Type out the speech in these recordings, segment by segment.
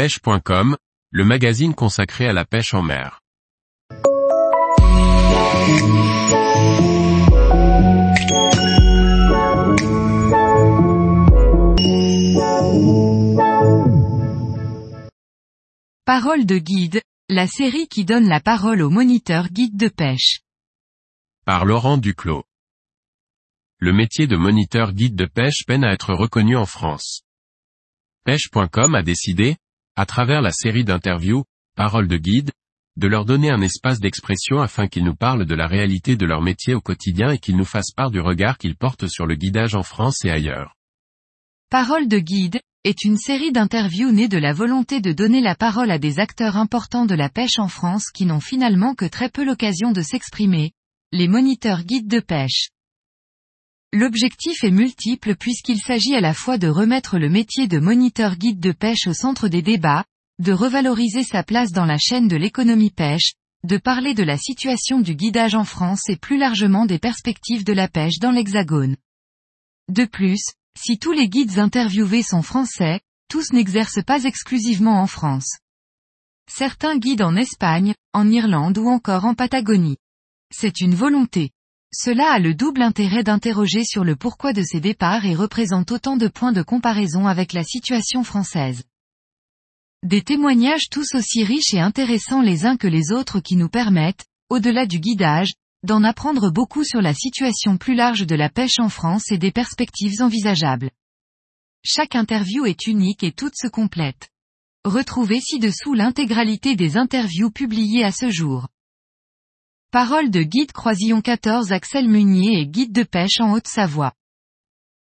pêche.com, le magazine consacré à la pêche en mer. Parole de guide, la série qui donne la parole aux moniteurs guides de pêche. Par Laurent Duclos. Le métier de moniteur guide de pêche peine à être reconnu en France. Pêche.com a décidé, à travers la série d'interviews, Parole de guide, de leur donner un espace d'expression afin qu'ils nous parlent de la réalité de leur métier au quotidien et qu'ils nous fassent part du regard qu'ils portent sur le guidage en France et ailleurs. Parole de guide, est une série d'interviews née de la volonté de donner la parole à des acteurs importants de la pêche en France qui n'ont finalement que très peu l'occasion de s'exprimer, les moniteurs guides de pêche. L'objectif est multiple puisqu'il s'agit à la fois de remettre le métier de moniteur guide de pêche au centre des débats, de revaloriser sa place dans la chaîne de l'économie pêche, de parler de la situation du guidage en France et plus largement des perspectives de la pêche dans l'Hexagone. De plus, si tous les guides interviewés sont français, tous n'exercent pas exclusivement en France. Certains guident en Espagne, en Irlande ou encore en Patagonie. C'est une volonté. Cela a le double intérêt d'interroger sur le pourquoi de ces départs et représente autant de points de comparaison avec la situation française. Des témoignages tous aussi riches et intéressants les uns que les autres qui nous permettent, au-delà du guidage, d'en apprendre beaucoup sur la situation plus large de la pêche en France et des perspectives envisageables. Chaque interview est unique et toutes se complètent. Retrouvez ci-dessous l'intégralité des interviews publiées à ce jour. Parole de guide Croisillon 14 Axel Munier et guide de pêche en Haute-Savoie.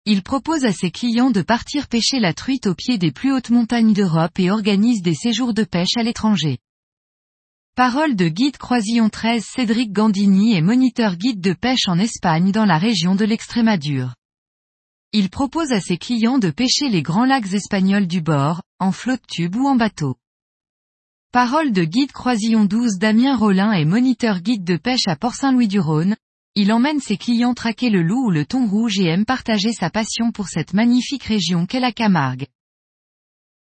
Il propose à ses clients de partir pêcher la truite au pied des plus hautes montagnes d'Europe et organise des séjours de pêche à l'étranger. Parole de guide Croisillon 13 Cédric Gandini est moniteur guide de pêche en Espagne dans la région de l'Extrémadure. Il propose à ses clients de pêcher les grands lacs espagnols du bord, en flotte tube ou en bateau. Parole de guide Croisillon 12 Damien Rollin est moniteur guide de pêche à Port-Saint-Louis-du-Rhône. Il emmène ses clients traquer le loup ou le thon rouge et aime partager sa passion pour cette magnifique région qu'est la Camargue.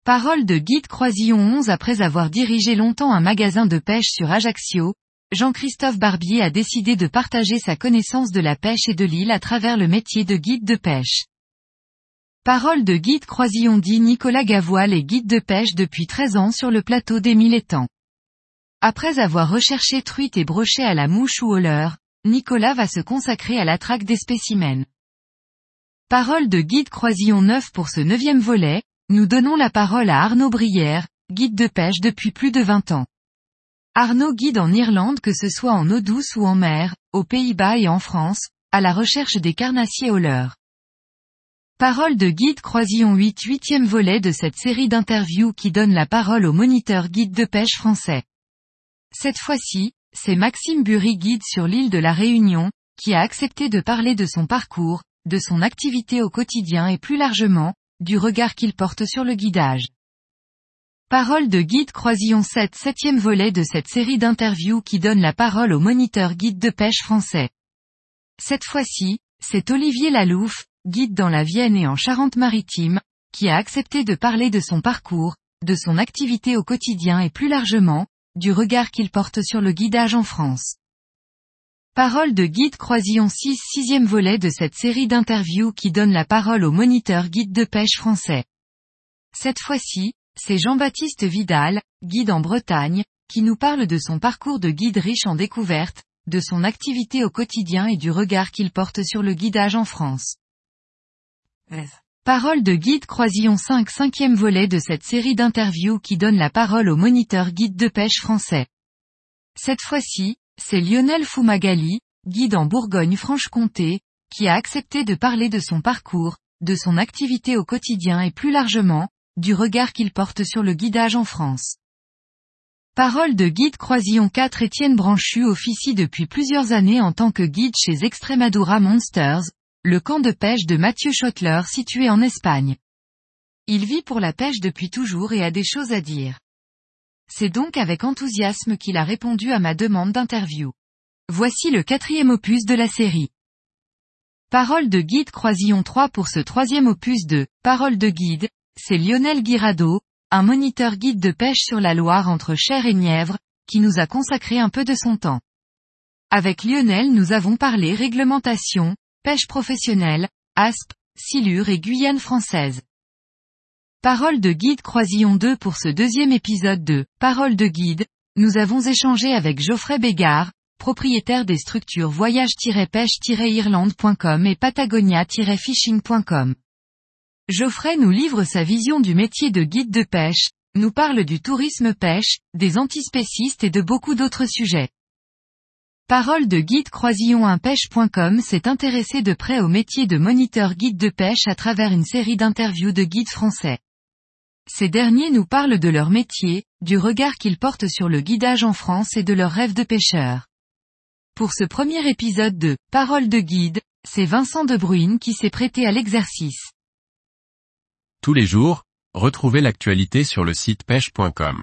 Parole de guide Croisillon 11 après avoir dirigé longtemps un magasin de pêche sur Ajaccio, Jean-Christophe Barbier a décidé de partager sa connaissance de la pêche et de l'île à travers le métier de guide de pêche. Parole de guide Croisillon dit Nicolas Gavoil est guide de pêche depuis 13 ans sur le plateau des Mille étangs. Après avoir recherché truites et brochets à la mouche ou au leurre, Nicolas va se consacrer à la traque des spécimens. Parole de guide Croisillon 9 pour ce neuvième volet, nous donnons la parole à Arnaud Brière, guide de pêche depuis plus de 20 ans. Arnaud guide en Irlande que ce soit en eau douce ou en mer, aux Pays-Bas et en France, à la recherche des carnassiers au leurre. Parole de guide Croisillon 8 huitième volet de cette série d'interviews qui donne la parole au moniteur guide de pêche français. Cette fois-ci, c'est Maxime Bury guide sur l'île de la Réunion, qui a accepté de parler de son parcours, de son activité au quotidien et plus largement, du regard qu'il porte sur le guidage. Parole de guide Croisillon 7 septième volet de cette série d'interviews qui donne la parole au moniteur guide de pêche français. Cette fois-ci, c'est Olivier Lalouf, guide dans la Vienne et en Charente-Maritime, qui a accepté de parler de son parcours, de son activité au quotidien et plus largement, du regard qu'il porte sur le guidage en France. Parole de guide Croisillon 6 sixième volet de cette série d'interviews qui donne la parole au moniteur guide de pêche français. Cette fois-ci, c'est Jean-Baptiste Vidal, guide en Bretagne, qui nous parle de son parcours de guide riche en découvertes, de son activité au quotidien et du regard qu'il porte sur le guidage en France. Parole de guide Croisillon 5 cinquième volet de cette série d'interviews qui donne la parole au moniteur guide de pêche français. Cette fois-ci, c'est Lionel Fumagali, guide en Bourgogne-Franche-Comté, qui a accepté de parler de son parcours, de son activité au quotidien et plus largement, du regard qu'il porte sur le guidage en France. Parole de guide Croisillon 4 Étienne Branchu officie depuis plusieurs années en tant que guide chez Extremadura Monsters, le camp de pêche de Mathieu Schottler situé en Espagne. Il vit pour la pêche depuis toujours et a des choses à dire. C'est donc avec enthousiasme qu'il a répondu à ma demande d'interview. Voici le quatrième opus de la série. Parole de guide Croisillon 3 pour ce troisième opus de Parole de guide, c'est Lionel Guirado, un moniteur guide de pêche sur la Loire entre Cher et Nièvre, qui nous a consacré un peu de son temps. Avec Lionel nous avons parlé réglementation, pêche professionnelle, aspe, silure et Guyane française. Parole de guide Croisillon 2 pour ce deuxième épisode de Parole de guide, nous avons échangé avec Geoffrey Bégard, propriétaire des structures voyage-pêche-irlande.com et patagonia-fishing.com. Geoffrey nous livre sa vision du métier de guide de pêche, nous parle du tourisme pêche, des antispécistes et de beaucoup d'autres sujets. Parole de guide croisillon1pêche.com s'est intéressé de près au métier de moniteur guide de pêche à travers une série d'interviews de guides français. Ces derniers nous parlent de leur métier, du regard qu'ils portent sur le guidage en France et de leurs rêves de pêcheurs. Pour ce premier épisode de Parole de guide, c'est Vincent de Bruyne qui s'est prêté à l'exercice. Tous les jours, retrouvez l'actualité sur le site pêche.com.